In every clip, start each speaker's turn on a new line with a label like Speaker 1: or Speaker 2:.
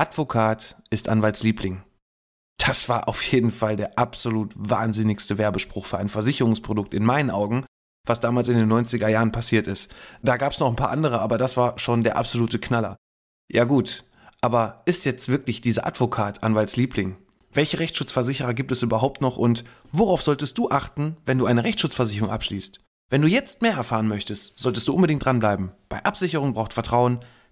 Speaker 1: Advokat ist Anwaltsliebling. Das war auf jeden Fall der absolut wahnsinnigste Werbespruch für ein Versicherungsprodukt in meinen Augen, was damals in den 90er Jahren passiert ist. Da gab es noch ein paar andere, aber das war schon der absolute Knaller. Ja gut, aber ist jetzt wirklich dieser Advokat Anwaltsliebling? Welche Rechtsschutzversicherer gibt es überhaupt noch und worauf solltest du achten, wenn du eine Rechtsschutzversicherung abschließt? Wenn du jetzt mehr erfahren möchtest, solltest du unbedingt dranbleiben. Bei Absicherung braucht Vertrauen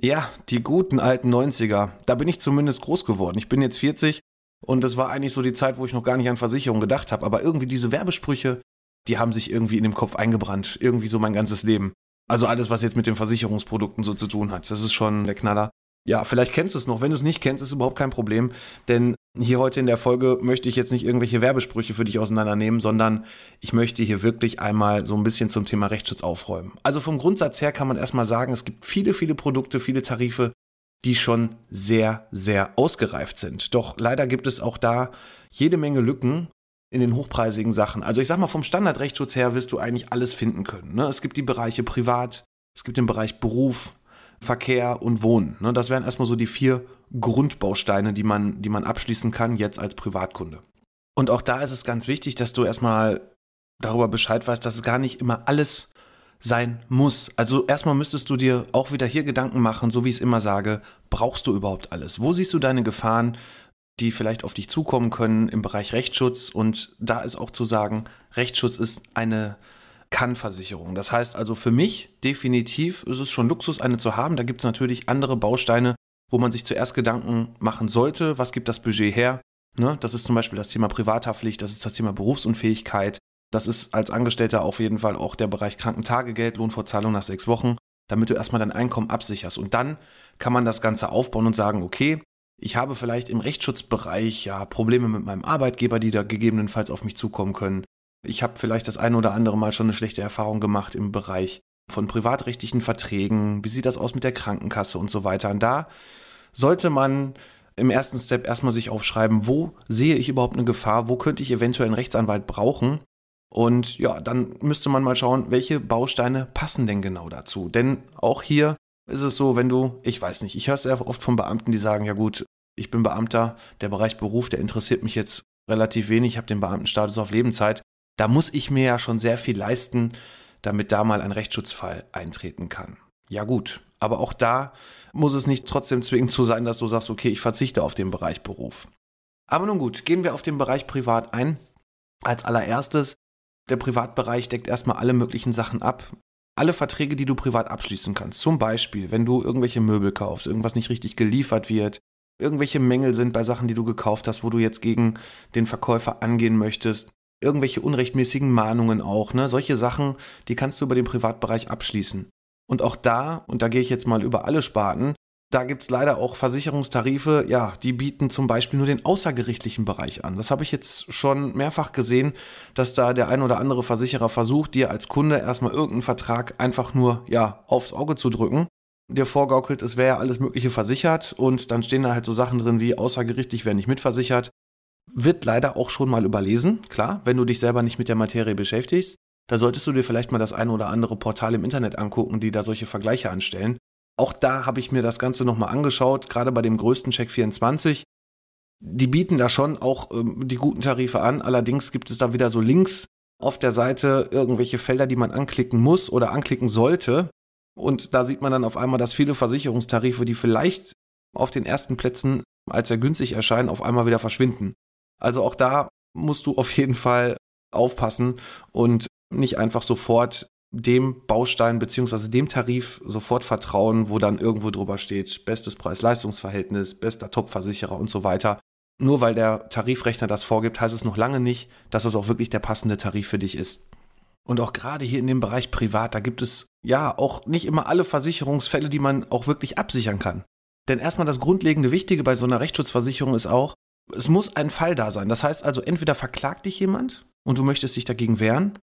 Speaker 1: Ja, die guten alten 90er. Da bin ich zumindest groß geworden. Ich bin jetzt 40 und das war eigentlich so die Zeit, wo ich noch gar nicht an Versicherung gedacht habe. Aber irgendwie diese Werbesprüche, die haben sich irgendwie in dem Kopf eingebrannt. Irgendwie so mein ganzes Leben. Also alles, was jetzt mit den Versicherungsprodukten so zu tun hat. Das ist schon der Knaller. Ja, vielleicht kennst du es noch. Wenn du es nicht kennst, ist überhaupt kein Problem. Denn hier heute in der Folge möchte ich jetzt nicht irgendwelche Werbesprüche für dich auseinandernehmen, sondern ich möchte hier wirklich einmal so ein bisschen zum Thema Rechtsschutz aufräumen. Also vom Grundsatz her kann man erstmal sagen, es gibt viele, viele Produkte, viele Tarife, die schon sehr, sehr ausgereift sind. Doch leider gibt es auch da jede Menge Lücken in den hochpreisigen Sachen. Also ich sag mal, vom Standardrechtsschutz her wirst du eigentlich alles finden können. Ne? Es gibt die Bereiche Privat, es gibt den Bereich Beruf, Verkehr und Wohnen. Ne? Das wären erstmal so die vier Grundbausteine, die man, die man abschließen kann jetzt als Privatkunde. Und auch da ist es ganz wichtig, dass du erstmal darüber Bescheid weißt, dass es gar nicht immer alles sein muss. Also erstmal müsstest du dir auch wieder hier Gedanken machen, so wie ich es immer sage, brauchst du überhaupt alles? Wo siehst du deine Gefahren, die vielleicht auf dich zukommen können im Bereich Rechtsschutz? Und da ist auch zu sagen, Rechtsschutz ist eine kann-Versicherung. Das heißt also für mich definitiv ist es schon Luxus, eine zu haben. Da gibt es natürlich andere Bausteine, wo man sich zuerst Gedanken machen sollte. Was gibt das Budget her? Ne? Das ist zum Beispiel das Thema Privathaftpflicht, das ist das Thema Berufsunfähigkeit. Das ist als Angestellter auf jeden Fall auch der Bereich Krankentagegeld, Lohnfortzahlung nach sechs Wochen, damit du erstmal dein Einkommen absicherst. Und dann kann man das Ganze aufbauen und sagen, okay, ich habe vielleicht im Rechtsschutzbereich ja Probleme mit meinem Arbeitgeber, die da gegebenenfalls auf mich zukommen können. Ich habe vielleicht das eine oder andere Mal schon eine schlechte Erfahrung gemacht im Bereich von privatrechtlichen Verträgen. Wie sieht das aus mit der Krankenkasse und so weiter? Und da sollte man im ersten Step erstmal sich aufschreiben, wo sehe ich überhaupt eine Gefahr? Wo könnte ich eventuell einen Rechtsanwalt brauchen? Und ja, dann müsste man mal schauen, welche Bausteine passen denn genau dazu. Denn auch hier ist es so, wenn du, ich weiß nicht, ich höre es sehr oft von Beamten, die sagen, ja gut, ich bin Beamter, der Bereich Beruf, der interessiert mich jetzt relativ wenig, ich habe den Beamtenstatus auf Lebenszeit. Da muss ich mir ja schon sehr viel leisten, damit da mal ein Rechtsschutzfall eintreten kann. Ja gut, aber auch da muss es nicht trotzdem zwingend so sein, dass du sagst, okay, ich verzichte auf den Bereich Beruf. Aber nun gut, gehen wir auf den Bereich Privat ein. Als allererstes, der Privatbereich deckt erstmal alle möglichen Sachen ab. Alle Verträge, die du privat abschließen kannst. Zum Beispiel, wenn du irgendwelche Möbel kaufst, irgendwas nicht richtig geliefert wird, irgendwelche Mängel sind bei Sachen, die du gekauft hast, wo du jetzt gegen den Verkäufer angehen möchtest, irgendwelche unrechtmäßigen Mahnungen auch, ne? Solche Sachen, die kannst du über den Privatbereich abschließen. Und auch da, und da gehe ich jetzt mal über alle Sparten, da gibt es leider auch Versicherungstarife, ja, die bieten zum Beispiel nur den außergerichtlichen Bereich an. Das habe ich jetzt schon mehrfach gesehen, dass da der ein oder andere Versicherer versucht, dir als Kunde erstmal irgendeinen Vertrag einfach nur, ja, aufs Auge zu drücken. Dir vorgaukelt, es wäre ja alles Mögliche versichert und dann stehen da halt so Sachen drin wie außergerichtlich wäre nicht mitversichert. Wird leider auch schon mal überlesen, klar, wenn du dich selber nicht mit der Materie beschäftigst. Da solltest du dir vielleicht mal das eine oder andere Portal im Internet angucken, die da solche Vergleiche anstellen. Auch da habe ich mir das Ganze nochmal angeschaut, gerade bei dem größten Check 24. die bieten da schon auch ähm, die guten Tarife an. Allerdings gibt es da wieder so Links auf der Seite irgendwelche Felder, die man anklicken muss oder anklicken sollte. Und da sieht man dann auf einmal, dass viele Versicherungstarife, die vielleicht auf den ersten Plätzen als sehr günstig erscheinen, auf einmal wieder verschwinden. Also auch da musst du auf jeden Fall aufpassen und nicht einfach sofort dem Baustein beziehungsweise dem Tarif sofort vertrauen, wo dann irgendwo drüber steht, bestes Preis-Leistungs-Verhältnis, bester Top-Versicherer und so weiter. Nur weil der Tarifrechner das vorgibt, heißt es noch lange nicht, dass es auch wirklich der passende Tarif für dich ist. Und auch gerade hier in dem Bereich Privat, da gibt es ja auch nicht immer alle Versicherungsfälle, die man auch wirklich absichern kann. Denn erstmal das grundlegende Wichtige bei so einer Rechtsschutzversicherung ist auch, es muss ein Fall da sein. Das heißt also, entweder verklagt dich jemand und du möchtest dich dagegen wehren,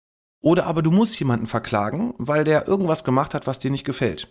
Speaker 1: oder aber du musst jemanden verklagen, weil der irgendwas gemacht hat, was dir nicht gefällt.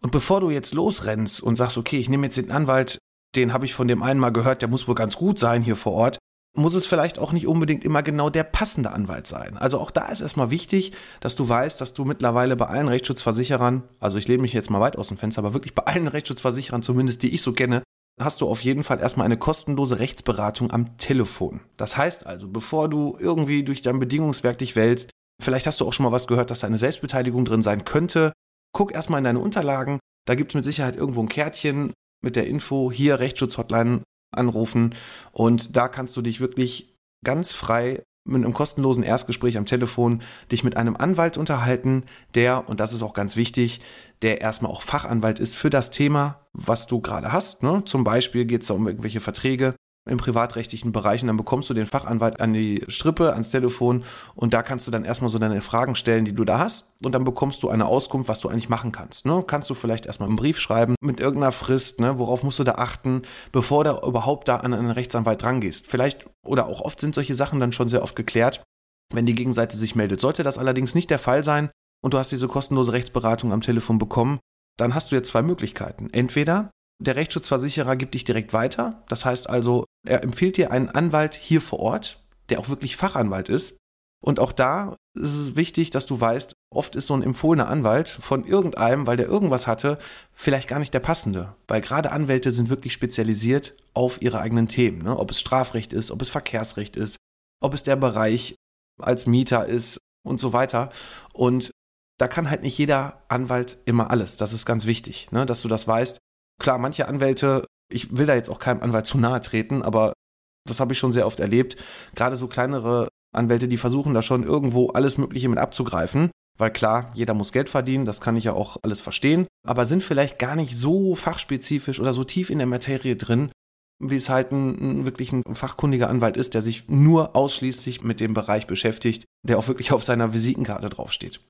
Speaker 1: Und bevor du jetzt losrennst und sagst, okay, ich nehme jetzt den Anwalt, den habe ich von dem einen mal gehört, der muss wohl ganz gut sein hier vor Ort, muss es vielleicht auch nicht unbedingt immer genau der passende Anwalt sein. Also auch da ist erstmal wichtig, dass du weißt, dass du mittlerweile bei allen Rechtsschutzversicherern, also ich lehne mich jetzt mal weit aus dem Fenster, aber wirklich bei allen Rechtsschutzversicherern zumindest, die ich so kenne, hast du auf jeden Fall erstmal eine kostenlose Rechtsberatung am Telefon. Das heißt also, bevor du irgendwie durch dein Bedingungswerk dich wälzt, vielleicht hast du auch schon mal was gehört, dass da eine Selbstbeteiligung drin sein könnte, guck erstmal in deine Unterlagen, da gibt es mit Sicherheit irgendwo ein Kärtchen mit der Info, hier Rechtsschutzhotline anrufen. Und da kannst du dich wirklich ganz frei mit einem kostenlosen Erstgespräch am Telefon dich mit einem Anwalt unterhalten, der, und das ist auch ganz wichtig, der erstmal auch Fachanwalt ist für das Thema, was du gerade hast. Ne? Zum Beispiel geht es da um irgendwelche Verträge, im privatrechtlichen Bereich und dann bekommst du den Fachanwalt an die Strippe, ans Telefon und da kannst du dann erstmal so deine Fragen stellen, die du da hast und dann bekommst du eine Auskunft, was du eigentlich machen kannst. Ne? Kannst du vielleicht erstmal einen Brief schreiben mit irgendeiner Frist, ne? worauf musst du da achten, bevor du überhaupt da an einen Rechtsanwalt drangehst. Vielleicht oder auch oft sind solche Sachen dann schon sehr oft geklärt, wenn die Gegenseite sich meldet. Sollte das allerdings nicht der Fall sein und du hast diese kostenlose Rechtsberatung am Telefon bekommen, dann hast du jetzt zwei Möglichkeiten. Entweder der Rechtsschutzversicherer gibt dich direkt weiter. Das heißt also, er empfiehlt dir einen Anwalt hier vor Ort, der auch wirklich Fachanwalt ist. Und auch da ist es wichtig, dass du weißt, oft ist so ein empfohlener Anwalt von irgendeinem, weil der irgendwas hatte, vielleicht gar nicht der passende. Weil gerade Anwälte sind wirklich spezialisiert auf ihre eigenen Themen. Ne? Ob es Strafrecht ist, ob es Verkehrsrecht ist, ob es der Bereich als Mieter ist und so weiter. Und da kann halt nicht jeder Anwalt immer alles. Das ist ganz wichtig, ne? dass du das weißt klar, manche Anwälte, ich will da jetzt auch keinem Anwalt zu nahe treten, aber das habe ich schon sehr oft erlebt. Gerade so kleinere Anwälte, die versuchen da schon irgendwo alles Mögliche mit abzugreifen. Weil klar, jeder muss Geld verdienen, das kann ich ja auch alles verstehen, aber sind vielleicht gar nicht so fachspezifisch oder so tief in der Materie drin, wie es halt ein, ein wirklich ein fachkundiger Anwalt ist, der sich nur ausschließlich mit dem Bereich beschäftigt, der auch wirklich auf seiner Visitenkarte draufsteht.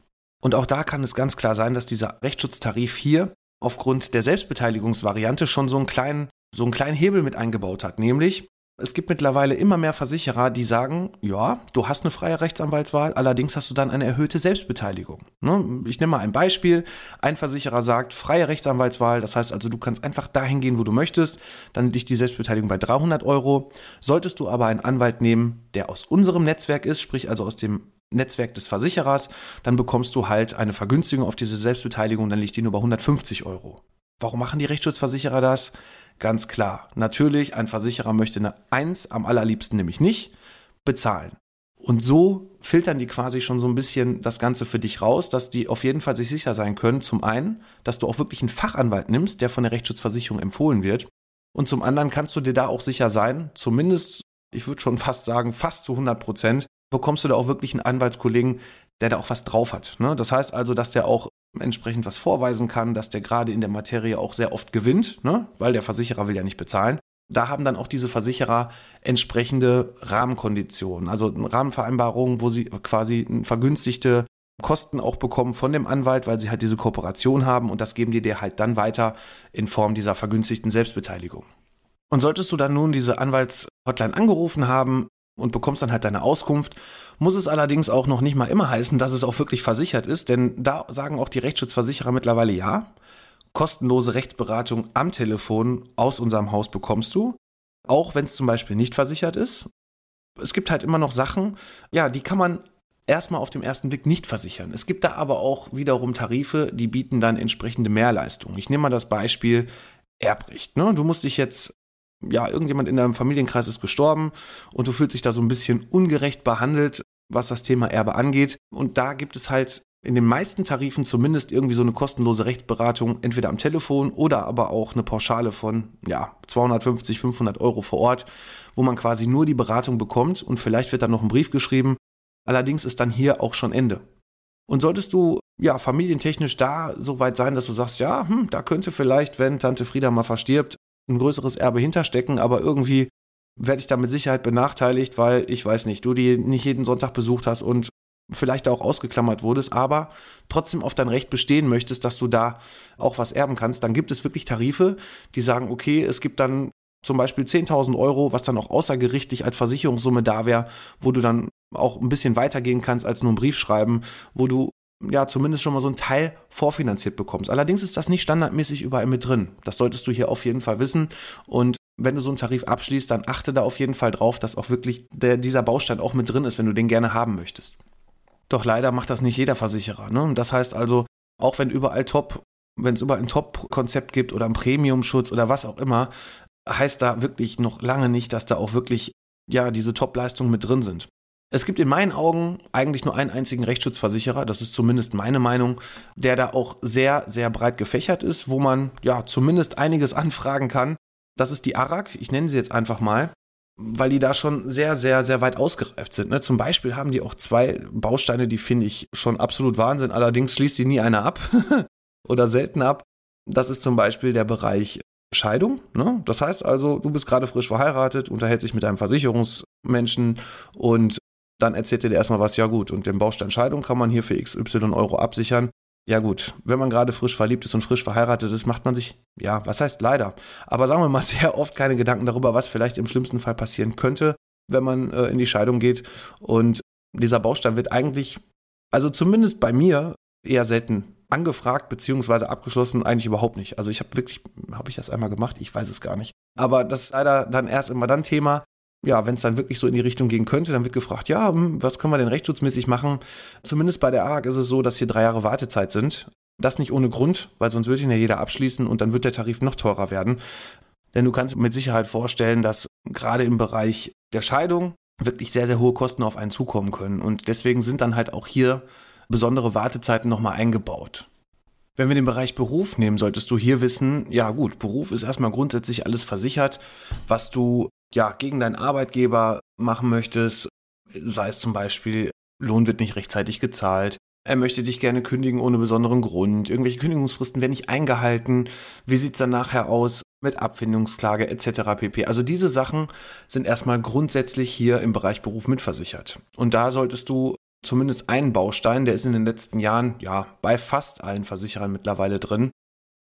Speaker 1: Und auch da kann es ganz klar sein, dass dieser Rechtsschutztarif hier aufgrund der Selbstbeteiligungsvariante schon so einen kleinen, so einen kleinen Hebel mit eingebaut hat. Nämlich, es gibt mittlerweile immer mehr Versicherer, die sagen, ja, du hast eine freie Rechtsanwaltswahl, allerdings hast du dann eine erhöhte Selbstbeteiligung. Ne? Ich nehme mal ein Beispiel. Ein Versicherer sagt, freie Rechtsanwaltswahl, das heißt also, du kannst einfach dahin gehen, wo du möchtest, dann liegt die Selbstbeteiligung bei 300 Euro. Solltest du aber einen Anwalt nehmen, der aus unserem Netzwerk ist, sprich also aus dem Netzwerk des Versicherers, dann bekommst du halt eine Vergünstigung auf diese Selbstbeteiligung, dann liegt die nur bei 150 Euro. Warum machen die Rechtsschutzversicherer das? Ganz klar. Natürlich, ein Versicherer möchte eine 1, am allerliebsten nämlich nicht, bezahlen. Und so filtern die quasi schon so ein bisschen das Ganze für dich raus, dass die auf jeden Fall sich sicher sein können. Zum einen, dass du auch wirklich einen Fachanwalt nimmst, der von der Rechtsschutzversicherung empfohlen wird. Und zum anderen kannst du dir da auch sicher sein, zumindest, ich würde schon fast sagen, fast zu 100 Prozent, bekommst du da auch wirklich einen Anwaltskollegen, der da auch was drauf hat. Ne? Das heißt also, dass der auch entsprechend was vorweisen kann, dass der gerade in der Materie auch sehr oft gewinnt, ne? weil der Versicherer will ja nicht bezahlen. Da haben dann auch diese Versicherer entsprechende Rahmenkonditionen, also Rahmenvereinbarungen, wo sie quasi vergünstigte Kosten auch bekommen von dem Anwalt, weil sie halt diese Kooperation haben und das geben die dir halt dann weiter in Form dieser vergünstigten Selbstbeteiligung. Und solltest du dann nun diese Anwaltshotline angerufen haben, und bekommst dann halt deine Auskunft. Muss es allerdings auch noch nicht mal immer heißen, dass es auch wirklich versichert ist, denn da sagen auch die Rechtsschutzversicherer mittlerweile ja. Kostenlose Rechtsberatung am Telefon aus unserem Haus bekommst du, auch wenn es zum Beispiel nicht versichert ist. Es gibt halt immer noch Sachen, ja, die kann man erstmal auf dem ersten Blick nicht versichern. Es gibt da aber auch wiederum Tarife, die bieten dann entsprechende Mehrleistungen. Ich nehme mal das Beispiel Erbrecht. Ne? Du musst dich jetzt ja, irgendjemand in deinem Familienkreis ist gestorben und du fühlst dich da so ein bisschen ungerecht behandelt, was das Thema Erbe angeht. Und da gibt es halt in den meisten Tarifen zumindest irgendwie so eine kostenlose Rechtsberatung, entweder am Telefon oder aber auch eine Pauschale von ja, 250, 500 Euro vor Ort, wo man quasi nur die Beratung bekommt und vielleicht wird dann noch ein Brief geschrieben. Allerdings ist dann hier auch schon Ende. Und solltest du ja familientechnisch da so weit sein, dass du sagst, ja, hm, da könnte vielleicht, wenn Tante Frieda mal verstirbt, ein größeres Erbe hinterstecken, aber irgendwie werde ich da mit Sicherheit benachteiligt, weil ich weiß nicht, du die nicht jeden Sonntag besucht hast und vielleicht auch ausgeklammert wurdest, aber trotzdem auf dein Recht bestehen möchtest, dass du da auch was erben kannst, dann gibt es wirklich Tarife, die sagen, okay, es gibt dann zum Beispiel 10.000 Euro, was dann auch außergerichtlich als Versicherungssumme da wäre, wo du dann auch ein bisschen weitergehen kannst als nur einen Brief schreiben, wo du ja zumindest schon mal so einen Teil vorfinanziert bekommst. Allerdings ist das nicht standardmäßig überall mit drin. Das solltest du hier auf jeden Fall wissen. Und wenn du so einen Tarif abschließt, dann achte da auf jeden Fall drauf, dass auch wirklich der, dieser Baustein auch mit drin ist, wenn du den gerne haben möchtest. Doch leider macht das nicht jeder Versicherer. Ne? Und das heißt also, auch wenn überall Top, wenn es überall ein Top-Konzept gibt oder einen Premium-Schutz oder was auch immer, heißt da wirklich noch lange nicht, dass da auch wirklich ja diese Top-Leistungen mit drin sind. Es gibt in meinen Augen eigentlich nur einen einzigen Rechtsschutzversicherer, das ist zumindest meine Meinung, der da auch sehr, sehr breit gefächert ist, wo man ja zumindest einiges anfragen kann. Das ist die ARAG, ich nenne sie jetzt einfach mal weil die da schon sehr, sehr, sehr weit ausgereift sind. Ne? Zum Beispiel haben die auch zwei Bausteine, die finde ich schon absolut Wahnsinn. Allerdings schließt die nie einer ab oder selten ab. Das ist zum Beispiel der Bereich Scheidung. Ne? Das heißt also, du bist gerade frisch verheiratet, unterhältst dich mit einem Versicherungsmenschen und dann erzählt er dir erstmal was, ja gut, und den Baustein Scheidung kann man hier für XY Euro absichern. Ja gut, wenn man gerade frisch verliebt ist und frisch verheiratet ist, macht man sich, ja, was heißt leider, aber sagen wir mal sehr oft keine Gedanken darüber, was vielleicht im schlimmsten Fall passieren könnte, wenn man äh, in die Scheidung geht. Und dieser Baustein wird eigentlich, also zumindest bei mir, eher selten angefragt beziehungsweise abgeschlossen, eigentlich überhaupt nicht. Also ich habe wirklich, habe ich das einmal gemacht? Ich weiß es gar nicht. Aber das ist leider dann erst immer dann Thema, ja, wenn es dann wirklich so in die Richtung gehen könnte, dann wird gefragt, ja, hm, was können wir denn rechtsschutzmäßig machen? Zumindest bei der ARG ist es so, dass hier drei Jahre Wartezeit sind. Das nicht ohne Grund, weil sonst würde ihn ja jeder abschließen und dann wird der Tarif noch teurer werden. Denn du kannst mit Sicherheit vorstellen, dass gerade im Bereich der Scheidung wirklich sehr, sehr hohe Kosten auf einen zukommen können. Und deswegen sind dann halt auch hier besondere Wartezeiten nochmal eingebaut. Wenn wir den Bereich Beruf nehmen, solltest du hier wissen, ja gut, Beruf ist erstmal grundsätzlich alles versichert, was du ja, gegen deinen Arbeitgeber machen möchtest, sei es zum Beispiel, Lohn wird nicht rechtzeitig gezahlt, er möchte dich gerne kündigen ohne besonderen Grund, irgendwelche Kündigungsfristen werden nicht eingehalten, wie sieht es dann nachher aus mit Abfindungsklage etc. pp. Also diese Sachen sind erstmal grundsätzlich hier im Bereich Beruf mitversichert. Und da solltest du zumindest einen Baustein, der ist in den letzten Jahren ja bei fast allen Versicherern mittlerweile drin,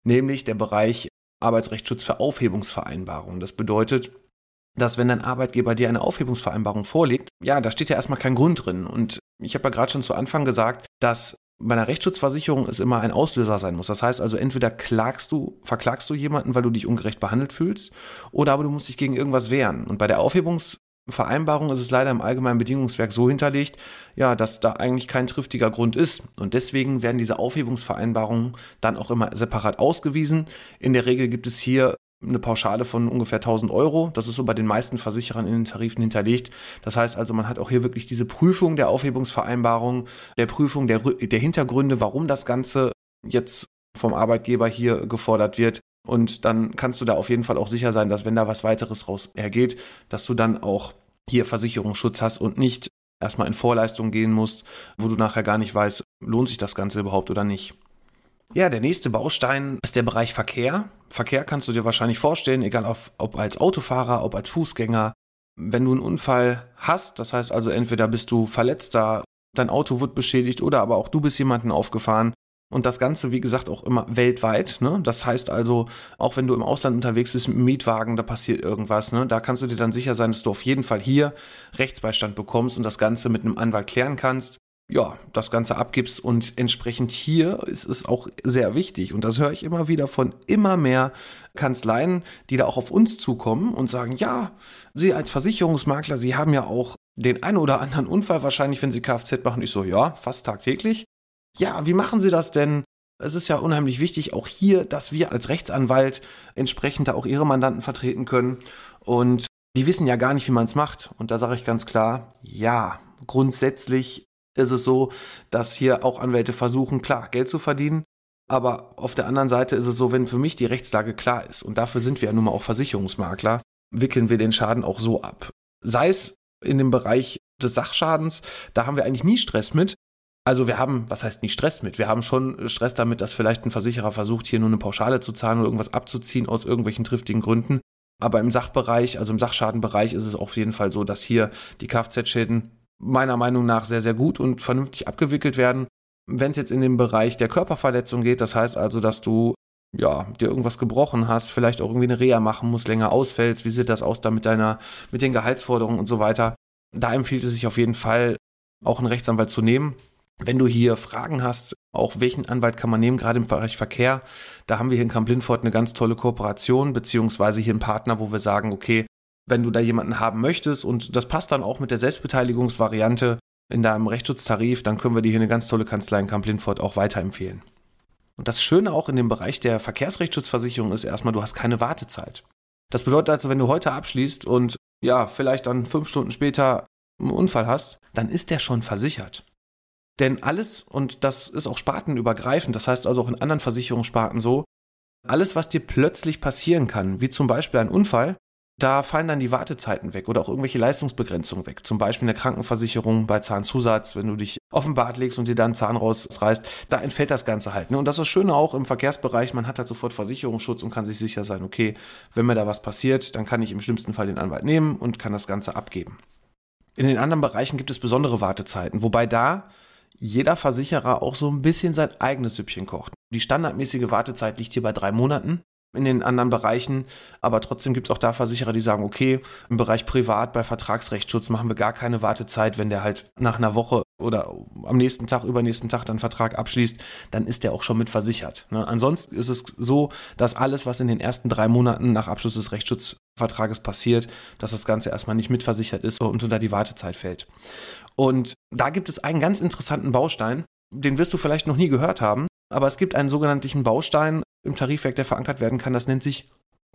Speaker 1: nämlich der Bereich Arbeitsrechtsschutz für Aufhebungsvereinbarungen. Das bedeutet, dass wenn dein Arbeitgeber dir eine Aufhebungsvereinbarung vorlegt, ja, da steht ja erstmal kein Grund drin. Und ich habe ja gerade schon zu Anfang gesagt, dass bei einer Rechtsschutzversicherung es immer ein Auslöser sein muss. Das heißt also, entweder klagst du, verklagst du jemanden, weil du dich ungerecht behandelt fühlst, oder aber du musst dich gegen irgendwas wehren. Und bei der Aufhebungsvereinbarung ist es leider im allgemeinen Bedingungswerk so hinterlegt, ja, dass da eigentlich kein triftiger Grund ist. Und deswegen werden diese Aufhebungsvereinbarungen dann auch immer separat ausgewiesen. In der Regel gibt es hier eine Pauschale von ungefähr 1000 Euro. Das ist so bei den meisten Versicherern in den Tarifen hinterlegt. Das heißt also, man hat auch hier wirklich diese Prüfung der Aufhebungsvereinbarung, der Prüfung der, der Hintergründe, warum das Ganze jetzt vom Arbeitgeber hier gefordert wird. Und dann kannst du da auf jeden Fall auch sicher sein, dass wenn da was weiteres raus hergeht, dass du dann auch hier Versicherungsschutz hast und nicht erstmal in Vorleistung gehen musst, wo du nachher gar nicht weißt, lohnt sich das Ganze überhaupt oder nicht. Ja, der nächste Baustein ist der Bereich Verkehr. Verkehr kannst du dir wahrscheinlich vorstellen, egal ob, ob als Autofahrer, ob als Fußgänger. Wenn du einen Unfall hast, das heißt also entweder bist du Verletzter, dein Auto wird beschädigt oder aber auch du bist jemanden aufgefahren. Und das Ganze, wie gesagt, auch immer weltweit. Ne? Das heißt also, auch wenn du im Ausland unterwegs bist mit einem Mietwagen, da passiert irgendwas. Ne? Da kannst du dir dann sicher sein, dass du auf jeden Fall hier Rechtsbeistand bekommst und das Ganze mit einem Anwalt klären kannst ja, das Ganze abgibst und entsprechend hier ist es auch sehr wichtig und das höre ich immer wieder von immer mehr Kanzleien, die da auch auf uns zukommen und sagen, ja, Sie als Versicherungsmakler, Sie haben ja auch den einen oder anderen Unfall wahrscheinlich, wenn Sie Kfz machen. Ich so, ja, fast tagtäglich. Ja, wie machen Sie das denn? es ist ja unheimlich wichtig, auch hier, dass wir als Rechtsanwalt entsprechend da auch ihre Mandanten vertreten können. Und die wissen ja gar nicht, wie man es macht. Und da sage ich ganz klar, ja, grundsätzlich ist es so, dass hier auch Anwälte versuchen, klar, Geld zu verdienen. Aber auf der anderen Seite ist es so, wenn für mich die Rechtslage klar ist, und dafür sind wir ja nun mal auch Versicherungsmakler, wickeln wir den Schaden auch so ab. Sei es in dem Bereich des Sachschadens, da haben wir eigentlich nie Stress mit. Also wir haben, was heißt nicht Stress mit? Wir haben schon Stress damit, dass vielleicht ein Versicherer versucht, hier nur eine Pauschale zu zahlen oder irgendwas abzuziehen aus irgendwelchen triftigen Gründen. Aber im Sachbereich, also im Sachschadenbereich ist es auf jeden Fall so, dass hier die Kfz-Schäden meiner Meinung nach sehr, sehr gut und vernünftig abgewickelt werden. Wenn es jetzt in den Bereich der Körperverletzung geht, das heißt also, dass du ja, dir irgendwas gebrochen hast, vielleicht auch irgendwie eine Reha machen musst, länger ausfällst, wie sieht das aus da mit deiner, mit den Gehaltsforderungen und so weiter. Da empfiehlt es sich auf jeden Fall, auch einen Rechtsanwalt zu nehmen. Wenn du hier Fragen hast, auch welchen Anwalt kann man nehmen, gerade im Bereich Verkehr, da haben wir hier in Kamp-Lindfort eine ganz tolle Kooperation, beziehungsweise hier einen Partner, wo wir sagen, okay, wenn du da jemanden haben möchtest und das passt dann auch mit der Selbstbeteiligungsvariante in deinem Rechtsschutztarif, dann können wir dir hier eine ganz tolle Kanzlei in Kamp-Lindfort auch weiterempfehlen. Und das Schöne auch in dem Bereich der Verkehrsrechtsschutzversicherung ist erstmal, du hast keine Wartezeit. Das bedeutet also, wenn du heute abschließt und ja, vielleicht dann fünf Stunden später einen Unfall hast, dann ist der schon versichert. Denn alles, und das ist auch spartenübergreifend, das heißt also auch in anderen Versicherungssparten so, alles, was dir plötzlich passieren kann, wie zum Beispiel ein Unfall, da fallen dann die Wartezeiten weg oder auch irgendwelche Leistungsbegrenzungen weg. Zum Beispiel in der Krankenversicherung bei Zahnzusatz, wenn du dich auf den Bad legst und dir dann Zahn rausreißt, da entfällt das Ganze halt. Ne? Und das ist das Schöne auch im Verkehrsbereich, man hat halt sofort Versicherungsschutz und kann sich sicher sein, okay, wenn mir da was passiert, dann kann ich im schlimmsten Fall den Anwalt nehmen und kann das Ganze abgeben. In den anderen Bereichen gibt es besondere Wartezeiten, wobei da jeder Versicherer auch so ein bisschen sein eigenes Süppchen kocht. Die standardmäßige Wartezeit liegt hier bei drei Monaten in den anderen Bereichen. Aber trotzdem gibt es auch da Versicherer, die sagen, okay, im Bereich Privat bei Vertragsrechtsschutz machen wir gar keine Wartezeit. Wenn der halt nach einer Woche oder am nächsten Tag, übernächsten Tag dann Vertrag abschließt, dann ist der auch schon mit versichert. Ne? Ansonsten ist es so, dass alles, was in den ersten drei Monaten nach Abschluss des Rechtsschutzvertrages passiert, dass das Ganze erstmal nicht mitversichert ist und unter die Wartezeit fällt. Und da gibt es einen ganz interessanten Baustein, den wirst du vielleicht noch nie gehört haben, aber es gibt einen sogenannten Baustein im Tarifwerk, der verankert werden kann. Das nennt sich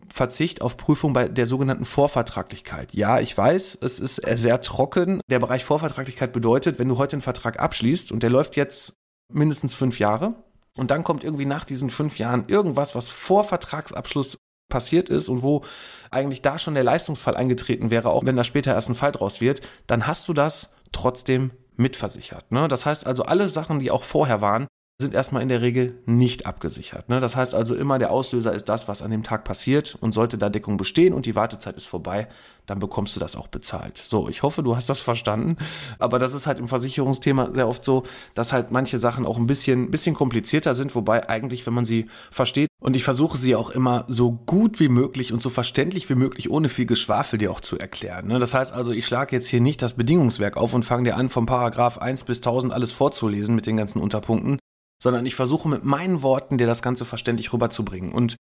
Speaker 1: Verzicht auf Prüfung bei der sogenannten Vorvertraglichkeit. Ja, ich weiß, es ist sehr trocken. Der Bereich Vorvertraglichkeit bedeutet, wenn du heute einen Vertrag abschließt und der läuft jetzt mindestens fünf Jahre und dann kommt irgendwie nach diesen fünf Jahren irgendwas, was vor Vertragsabschluss passiert ist und wo eigentlich da schon der Leistungsfall eingetreten wäre, auch wenn da später erst ein Fall draus wird, dann hast du das trotzdem mitversichert. Ne? Das heißt also, alle Sachen, die auch vorher waren, sind erstmal in der Regel nicht abgesichert. Ne? Das heißt also immer, der Auslöser ist das, was an dem Tag passiert und sollte da Deckung bestehen und die Wartezeit ist vorbei, dann bekommst du das auch bezahlt. So, ich hoffe, du hast das verstanden, aber das ist halt im Versicherungsthema sehr oft so, dass halt manche Sachen auch ein bisschen, bisschen komplizierter sind, wobei eigentlich, wenn man sie versteht, und ich versuche sie auch immer so gut wie möglich und so verständlich wie möglich, ohne viel Geschwafel dir auch zu erklären. Ne? Das heißt also, ich schlage jetzt hier nicht das Bedingungswerk auf und fange dir an, vom Paragraph 1 bis 1000 alles vorzulesen mit den ganzen Unterpunkten, sondern ich versuche mit meinen Worten dir das Ganze verständlich rüberzubringen. Und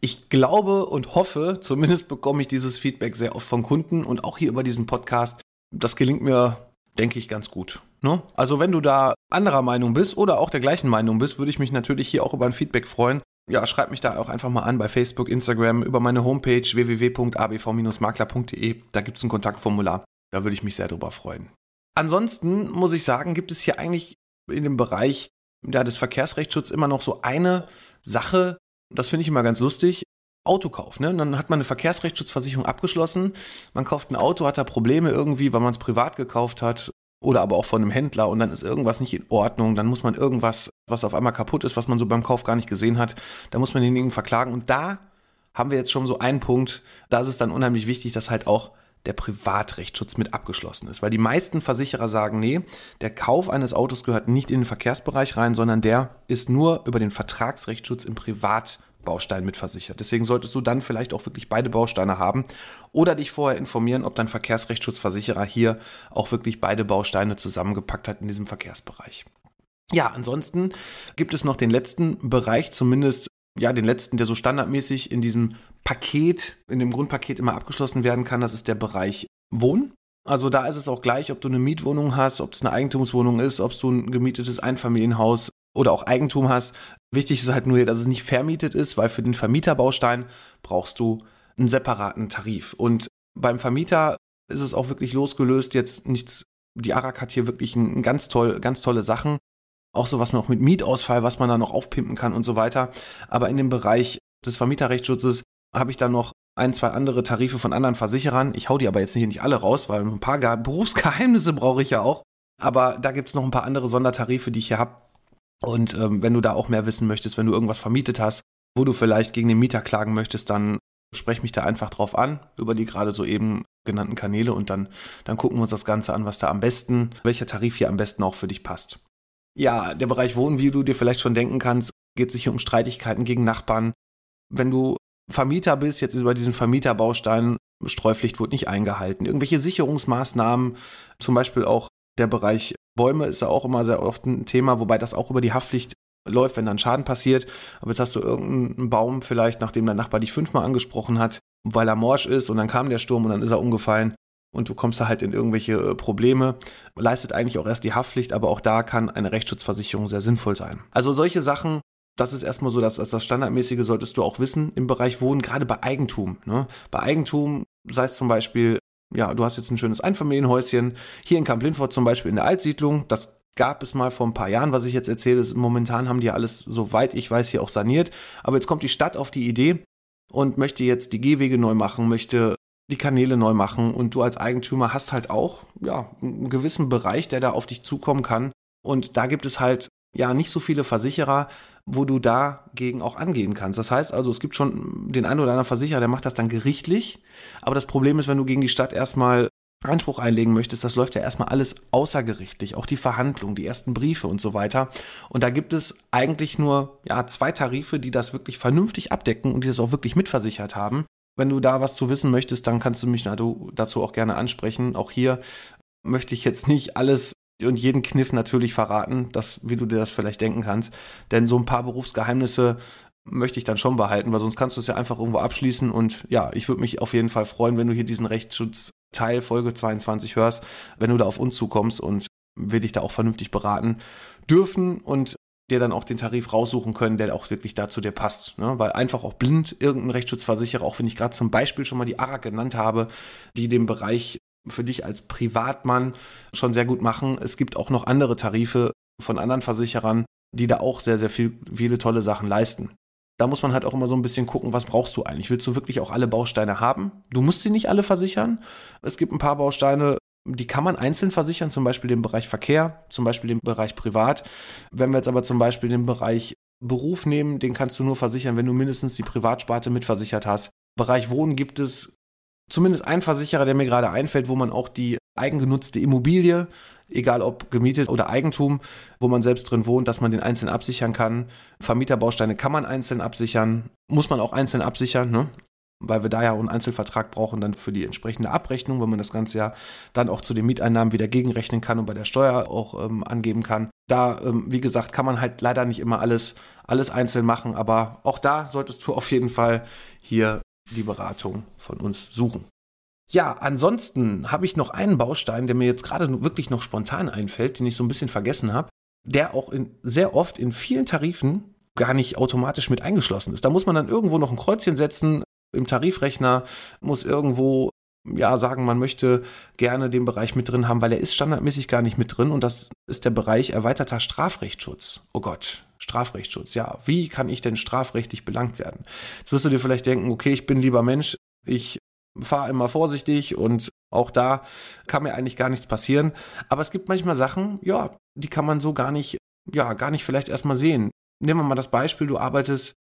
Speaker 1: ich glaube und hoffe, zumindest bekomme ich dieses Feedback sehr oft von Kunden und auch hier über diesen Podcast. Das gelingt mir, denke ich, ganz gut. Ne? Also wenn du da anderer Meinung bist oder auch der gleichen Meinung bist, würde ich mich natürlich hier auch über ein Feedback freuen. Ja, schreib mich da auch einfach mal an bei Facebook, Instagram, über meine Homepage www.abv-makler.de. Da gibt es ein Kontaktformular. Da würde ich mich sehr drüber freuen. Ansonsten muss ich sagen, gibt es hier eigentlich in dem Bereich ja, des Verkehrsrechtsschutzes immer noch so eine Sache, das finde ich immer ganz lustig. Autokauf, ne? Und dann hat man eine Verkehrsrechtsschutzversicherung abgeschlossen, man kauft ein Auto, hat da Probleme irgendwie, weil man es privat gekauft hat oder aber auch von einem Händler und dann ist irgendwas nicht in Ordnung, dann muss man irgendwas, was auf einmal kaputt ist, was man so beim Kauf gar nicht gesehen hat, da muss man denjenigen verklagen und da haben wir jetzt schon so einen Punkt, da ist es dann unheimlich wichtig, dass halt auch der Privatrechtsschutz mit abgeschlossen ist. Weil die meisten Versicherer sagen, nee, der Kauf eines Autos gehört nicht in den Verkehrsbereich rein, sondern der ist nur über den Vertragsrechtsschutz im Privatbaustein mitversichert. Deswegen solltest du dann vielleicht auch wirklich beide Bausteine haben oder dich vorher informieren, ob dein Verkehrsrechtsschutzversicherer hier auch wirklich beide Bausteine zusammengepackt hat in diesem Verkehrsbereich. Ja, ansonsten gibt es noch den letzten Bereich, zumindest ja, den letzten, der so standardmäßig in diesem Paket, in dem Grundpaket immer abgeschlossen werden kann, das ist der Bereich Wohnen. Also da ist es auch gleich, ob du eine Mietwohnung hast, ob es eine Eigentumswohnung ist, ob du ein gemietetes Einfamilienhaus oder auch Eigentum hast. Wichtig ist halt nur, dass es nicht vermietet ist, weil für den Vermieterbaustein brauchst du einen separaten Tarif. Und beim Vermieter ist es auch wirklich losgelöst, jetzt nichts, die ARAG hat hier wirklich ein, ganz toll, ganz tolle Sachen. Auch so was noch mit Mietausfall, was man da noch aufpimpen kann und so weiter. Aber in dem Bereich des Vermieterrechtsschutzes habe ich dann noch ein, zwei andere Tarife von anderen Versicherern. Ich hau die aber jetzt hier nicht alle raus, weil ein paar Berufsgeheimnisse brauche ich ja auch. Aber da gibt es noch ein paar andere Sondertarife, die ich hier habe. Und ähm, wenn du da auch mehr wissen möchtest, wenn du irgendwas vermietet hast, wo du vielleicht gegen den Mieter klagen möchtest, dann sprech mich da einfach drauf an, über die gerade so eben genannten Kanäle und dann, dann gucken wir uns das Ganze an, was da am besten, welcher Tarif hier am besten auch für dich passt. Ja, der Bereich Wohnen, wie du dir vielleicht schon denken kannst, geht sich hier um Streitigkeiten gegen Nachbarn. Wenn du Vermieter bist, jetzt über diesen Vermieterbaustein, Streupflicht wird nicht eingehalten. Irgendwelche Sicherungsmaßnahmen, zum Beispiel auch der Bereich Bäume ist ja auch immer sehr oft ein Thema, wobei das auch über die Haftpflicht läuft, wenn dann Schaden passiert. Aber jetzt hast du irgendeinen Baum vielleicht, nachdem dein Nachbar dich fünfmal angesprochen hat, weil er morsch ist und dann kam der Sturm und dann ist er umgefallen und du kommst da halt in irgendwelche äh, Probleme, leistet eigentlich auch erst die Haftpflicht, aber auch da kann eine Rechtsschutzversicherung sehr sinnvoll sein. Also solche Sachen, das ist erstmal so, dass das Standardmäßige solltest du auch wissen im Bereich Wohnen, gerade bei Eigentum. Ne? Bei Eigentum, sei es zum Beispiel, ja, du hast jetzt ein schönes Einfamilienhäuschen, hier in Kamp Lindfort zum Beispiel in der Altsiedlung, das gab es mal vor ein paar Jahren, was ich jetzt erzähle. Momentan haben die alles, soweit ich weiß, hier auch saniert. Aber jetzt kommt die Stadt auf die Idee und möchte jetzt die Gehwege neu machen, möchte die Kanäle neu machen und du als Eigentümer hast halt auch ja, einen gewissen Bereich, der da auf dich zukommen kann. Und da gibt es halt ja nicht so viele Versicherer, wo du dagegen auch angehen kannst. Das heißt also, es gibt schon den einen oder anderen Versicherer, der macht das dann gerichtlich. Aber das Problem ist, wenn du gegen die Stadt erstmal Einspruch einlegen möchtest, das läuft ja erstmal alles außergerichtlich, auch die Verhandlungen, die ersten Briefe und so weiter. Und da gibt es eigentlich nur ja, zwei Tarife, die das wirklich vernünftig abdecken und die das auch wirklich mitversichert haben. Wenn du da was zu wissen möchtest, dann kannst du mich dazu auch gerne ansprechen. Auch hier möchte ich jetzt nicht alles und jeden Kniff natürlich verraten, dass, wie du dir das vielleicht denken kannst. Denn so ein paar Berufsgeheimnisse möchte ich dann schon behalten, weil sonst kannst du es ja einfach irgendwo abschließen. Und ja, ich würde mich auf jeden Fall freuen, wenn du hier diesen Rechtsschutzteil Folge 22 hörst, wenn du da auf uns zukommst und wir dich da auch vernünftig beraten dürfen und dir dann auch den Tarif raussuchen können, der auch wirklich dazu dir passt. Ne? Weil einfach auch blind irgendein Rechtsschutzversicherer, auch wenn ich gerade zum Beispiel schon mal die ARAG genannt habe, die den Bereich für dich als Privatmann schon sehr gut machen. Es gibt auch noch andere Tarife von anderen Versicherern, die da auch sehr, sehr viel, viele tolle Sachen leisten. Da muss man halt auch immer so ein bisschen gucken, was brauchst du eigentlich? Willst du wirklich auch alle Bausteine haben? Du musst sie nicht alle versichern. Es gibt ein paar Bausteine, die kann man einzeln versichern, zum Beispiel den Bereich Verkehr, zum Beispiel den Bereich Privat. Wenn wir jetzt aber zum Beispiel den Bereich Beruf nehmen, den kannst du nur versichern, wenn du mindestens die Privatsparte mitversichert hast. Bereich Wohnen gibt es zumindest einen Versicherer, der mir gerade einfällt, wo man auch die eigengenutzte Immobilie, egal ob gemietet oder Eigentum, wo man selbst drin wohnt, dass man den einzeln absichern kann. Vermieterbausteine kann man einzeln absichern, muss man auch einzeln absichern, ne? Weil wir da ja einen Einzelvertrag brauchen dann für die entsprechende Abrechnung, wenn man das Ganze ja dann auch zu den Mieteinnahmen wieder gegenrechnen kann und bei der Steuer auch ähm, angeben kann. Da, ähm, wie gesagt, kann man halt leider nicht immer alles, alles einzeln machen, aber auch da solltest du auf jeden Fall hier die Beratung von uns suchen. Ja, ansonsten habe ich noch einen Baustein, der mir jetzt gerade wirklich noch spontan einfällt, den ich so ein bisschen vergessen habe, der auch in, sehr oft in vielen Tarifen gar nicht automatisch mit eingeschlossen ist. Da muss man dann irgendwo noch ein Kreuzchen setzen im Tarifrechner, muss irgendwo ja sagen, man möchte gerne den Bereich mit drin haben, weil er ist standardmäßig gar nicht mit drin und das ist der Bereich erweiterter Strafrechtsschutz. Oh Gott, Strafrechtsschutz. Ja, wie kann ich denn strafrechtlich belangt werden? Jetzt wirst du dir vielleicht denken, okay, ich bin lieber Mensch, ich fahre immer vorsichtig und auch da kann mir eigentlich gar nichts passieren. Aber es gibt manchmal Sachen, ja, die kann man so gar nicht, ja, gar nicht vielleicht erstmal sehen. Nehmen wir mal das Beispiel, du arbeitest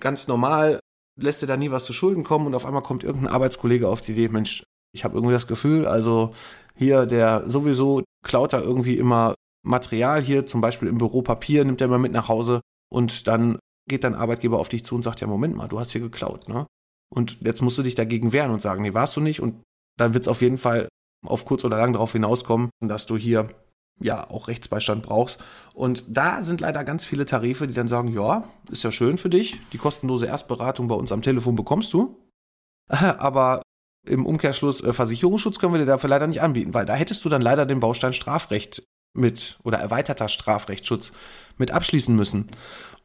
Speaker 1: ganz normal, lässt dir da nie was zu Schulden kommen und auf einmal kommt irgendein Arbeitskollege auf die Idee, Mensch, ich habe irgendwie das Gefühl, also hier, der sowieso klaut da irgendwie immer Material hier, zum Beispiel im Büro Papier, nimmt er mal mit nach Hause und dann geht dein Arbeitgeber auf dich zu und sagt, ja, Moment mal, du hast hier geklaut, ne? Und jetzt musst du dich dagegen wehren und sagen, nee, warst du nicht. Und dann wird es auf jeden Fall auf kurz oder lang darauf hinauskommen, dass du hier ja auch Rechtsbeistand brauchst. Und da sind leider ganz viele Tarife, die dann sagen, ja, ist ja schön für dich, die kostenlose Erstberatung bei uns am Telefon bekommst du. Aber im Umkehrschluss äh, Versicherungsschutz können wir dir dafür leider nicht anbieten, weil da hättest du dann leider den Baustein Strafrecht mit oder erweiterter Strafrechtsschutz mit abschließen müssen.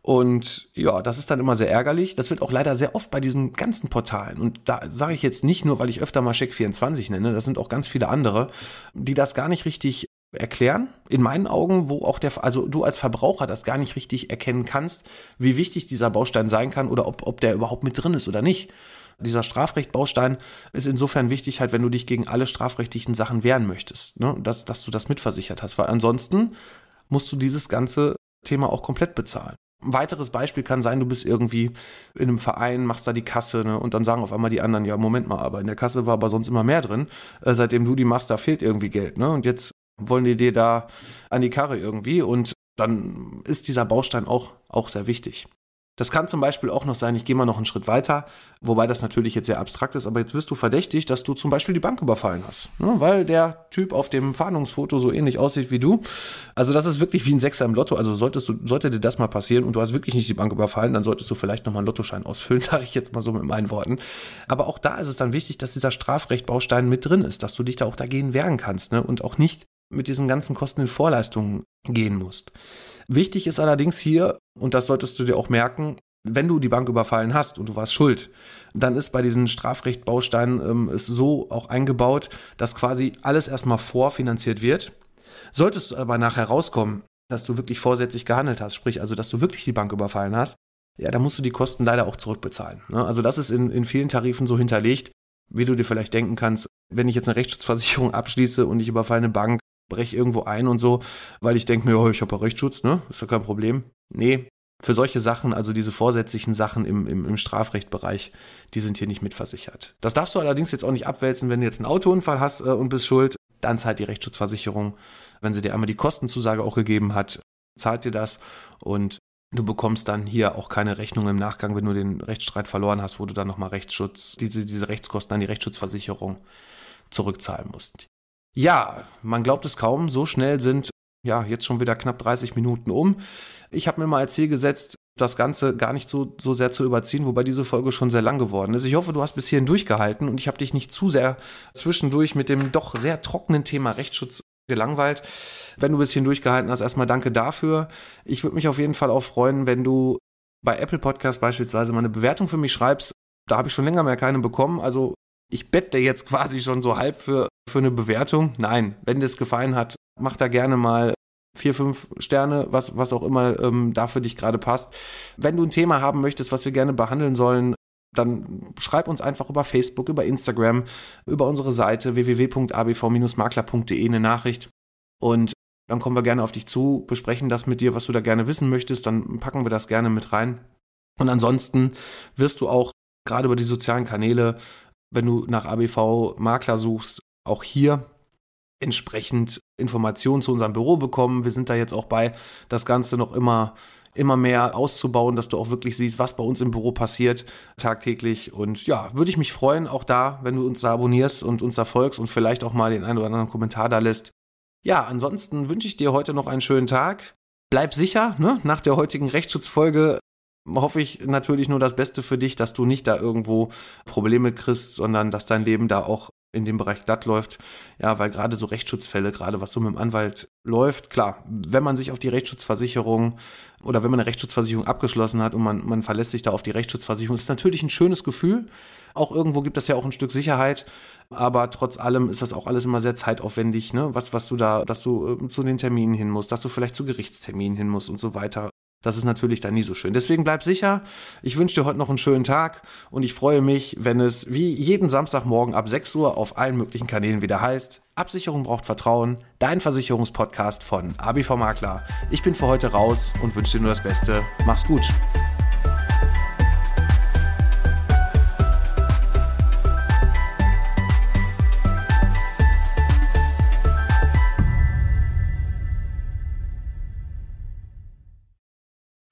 Speaker 1: Und ja, das ist dann immer sehr ärgerlich. Das wird auch leider sehr oft bei diesen ganzen Portalen. Und da sage ich jetzt nicht nur, weil ich öfter mal Check24 nenne, das sind auch ganz viele andere, die das gar nicht richtig erklären, in meinen Augen, wo auch der, also du als Verbraucher das gar nicht richtig erkennen kannst, wie wichtig dieser Baustein sein kann oder ob, ob der überhaupt mit drin ist oder nicht. Dieser Strafrechtbaustein ist insofern wichtig, halt, wenn du dich gegen alle strafrechtlichen Sachen wehren möchtest, ne? dass, dass du das mitversichert hast, weil ansonsten musst du dieses ganze Thema auch komplett bezahlen. Ein weiteres Beispiel kann sein, du bist irgendwie in einem Verein, machst da die Kasse ne, und dann sagen auf einmal die anderen, ja, Moment mal, aber in der Kasse war aber sonst immer mehr drin. Äh, seitdem du die machst, da fehlt irgendwie Geld. Ne? Und jetzt wollen die dir da an die Karre irgendwie und dann ist dieser Baustein auch, auch sehr wichtig. Das kann zum Beispiel auch noch sein, ich gehe mal noch einen Schritt weiter, wobei das natürlich jetzt sehr abstrakt ist, aber jetzt wirst du verdächtig, dass du zum Beispiel die Bank überfallen hast, ne? weil der Typ auf dem Fahndungsfoto so ähnlich aussieht wie du. Also das ist wirklich wie ein Sechser im Lotto. Also solltest du, sollte dir das mal passieren und du hast wirklich nicht die Bank überfallen, dann solltest du vielleicht nochmal einen Lottoschein ausfüllen, sage ich jetzt mal so mit meinen Worten. Aber auch da ist es dann wichtig, dass dieser Strafrechtbaustein mit drin ist, dass du dich da auch dagegen wehren kannst ne? und auch nicht mit diesen ganzen Kosten in Vorleistungen gehen musst. Wichtig ist allerdings hier, und das solltest du dir auch merken, wenn du die Bank überfallen hast und du warst schuld, dann ist bei diesen Strafrechtbausteinen ähm, es so auch eingebaut, dass quasi alles erstmal vorfinanziert wird. Solltest du aber nachher rauskommen, dass du wirklich vorsätzlich gehandelt hast, sprich also, dass du wirklich die Bank überfallen hast, ja, dann musst du die Kosten leider auch zurückbezahlen. Ne? Also das ist in, in vielen Tarifen so hinterlegt, wie du dir vielleicht denken kannst, wenn ich jetzt eine Rechtsschutzversicherung abschließe und ich überfalle eine Bank, breche irgendwo ein und so, weil ich denke mir, oh, ich habe ja Rechtsschutz, ne? Ist ja kein Problem. Nee, für solche Sachen, also diese vorsätzlichen Sachen im, im, im Strafrechtbereich, die sind hier nicht mitversichert. Das darfst du allerdings jetzt auch nicht abwälzen, wenn du jetzt einen Autounfall hast äh, und bist schuld, dann zahlt die Rechtsschutzversicherung, wenn sie dir einmal die Kostenzusage auch gegeben hat, zahlt dir das und du bekommst dann hier auch keine Rechnung im Nachgang, wenn du den Rechtsstreit verloren hast, wo du dann nochmal Rechtsschutz, diese, diese Rechtskosten an die Rechtsschutzversicherung zurückzahlen musst. Ja, man glaubt es kaum, so schnell sind ja jetzt schon wieder knapp 30 Minuten um. Ich habe mir mal als Ziel gesetzt, das Ganze gar nicht so, so sehr zu überziehen, wobei diese Folge schon sehr lang geworden ist. Ich hoffe, du hast bis hierhin durchgehalten und ich habe dich nicht zu sehr zwischendurch mit dem doch sehr trockenen Thema Rechtsschutz gelangweilt. Wenn du bis hierhin durchgehalten hast, erstmal danke dafür. Ich würde mich auf jeden Fall auch freuen, wenn du bei Apple Podcast beispielsweise mal eine Bewertung für mich schreibst. Da habe ich schon länger mehr keine bekommen. Also ich bette jetzt quasi schon so halb für, für eine Bewertung. Nein, wenn dir es gefallen hat, mach da gerne mal vier, fünf Sterne, was, was auch immer ähm, da für dich gerade passt. Wenn du ein Thema haben möchtest, was wir gerne behandeln sollen, dann schreib uns einfach über Facebook, über Instagram, über unsere Seite www.abv-makler.de eine Nachricht und dann kommen wir gerne auf dich zu, besprechen das mit dir, was du da gerne wissen möchtest, dann packen wir das gerne mit rein. Und ansonsten wirst du auch gerade über die sozialen Kanäle, wenn du nach ABV Makler suchst, auch hier entsprechend Informationen zu unserem Büro bekommen. Wir sind da jetzt auch bei, das Ganze noch immer immer mehr auszubauen, dass du auch wirklich siehst, was bei uns im Büro passiert tagtäglich. Und ja, würde ich mich freuen, auch da, wenn du uns da abonnierst und uns da folgst und vielleicht auch mal den einen oder anderen Kommentar da lässt. Ja, ansonsten wünsche ich dir heute noch einen schönen Tag. Bleib sicher, ne? nach der heutigen Rechtsschutzfolge hoffe ich natürlich nur das Beste für dich, dass du nicht da irgendwo Probleme kriegst, sondern dass dein Leben da auch in dem Bereich glatt läuft. Ja, weil gerade so Rechtsschutzfälle, gerade was so mit dem Anwalt läuft, klar, wenn man sich auf die Rechtsschutzversicherung oder wenn man eine Rechtsschutzversicherung abgeschlossen hat und man, man verlässt sich da auf die Rechtsschutzversicherung, ist natürlich ein schönes Gefühl. Auch irgendwo gibt das ja auch ein Stück Sicherheit, aber trotz allem ist das auch alles immer sehr zeitaufwendig, ne? Was, was du da, dass du äh, zu den Terminen hin musst, dass du vielleicht zu Gerichtsterminen hin musst und so weiter. Das ist natürlich dann nie so schön. Deswegen bleib sicher. Ich wünsche dir heute noch einen schönen Tag und ich freue mich, wenn es wie jeden Samstagmorgen ab 6 Uhr auf allen möglichen Kanälen wieder heißt. Absicherung braucht Vertrauen, dein Versicherungspodcast von ABV Makler. Ich bin für heute raus und wünsche dir nur das Beste. Mach's gut.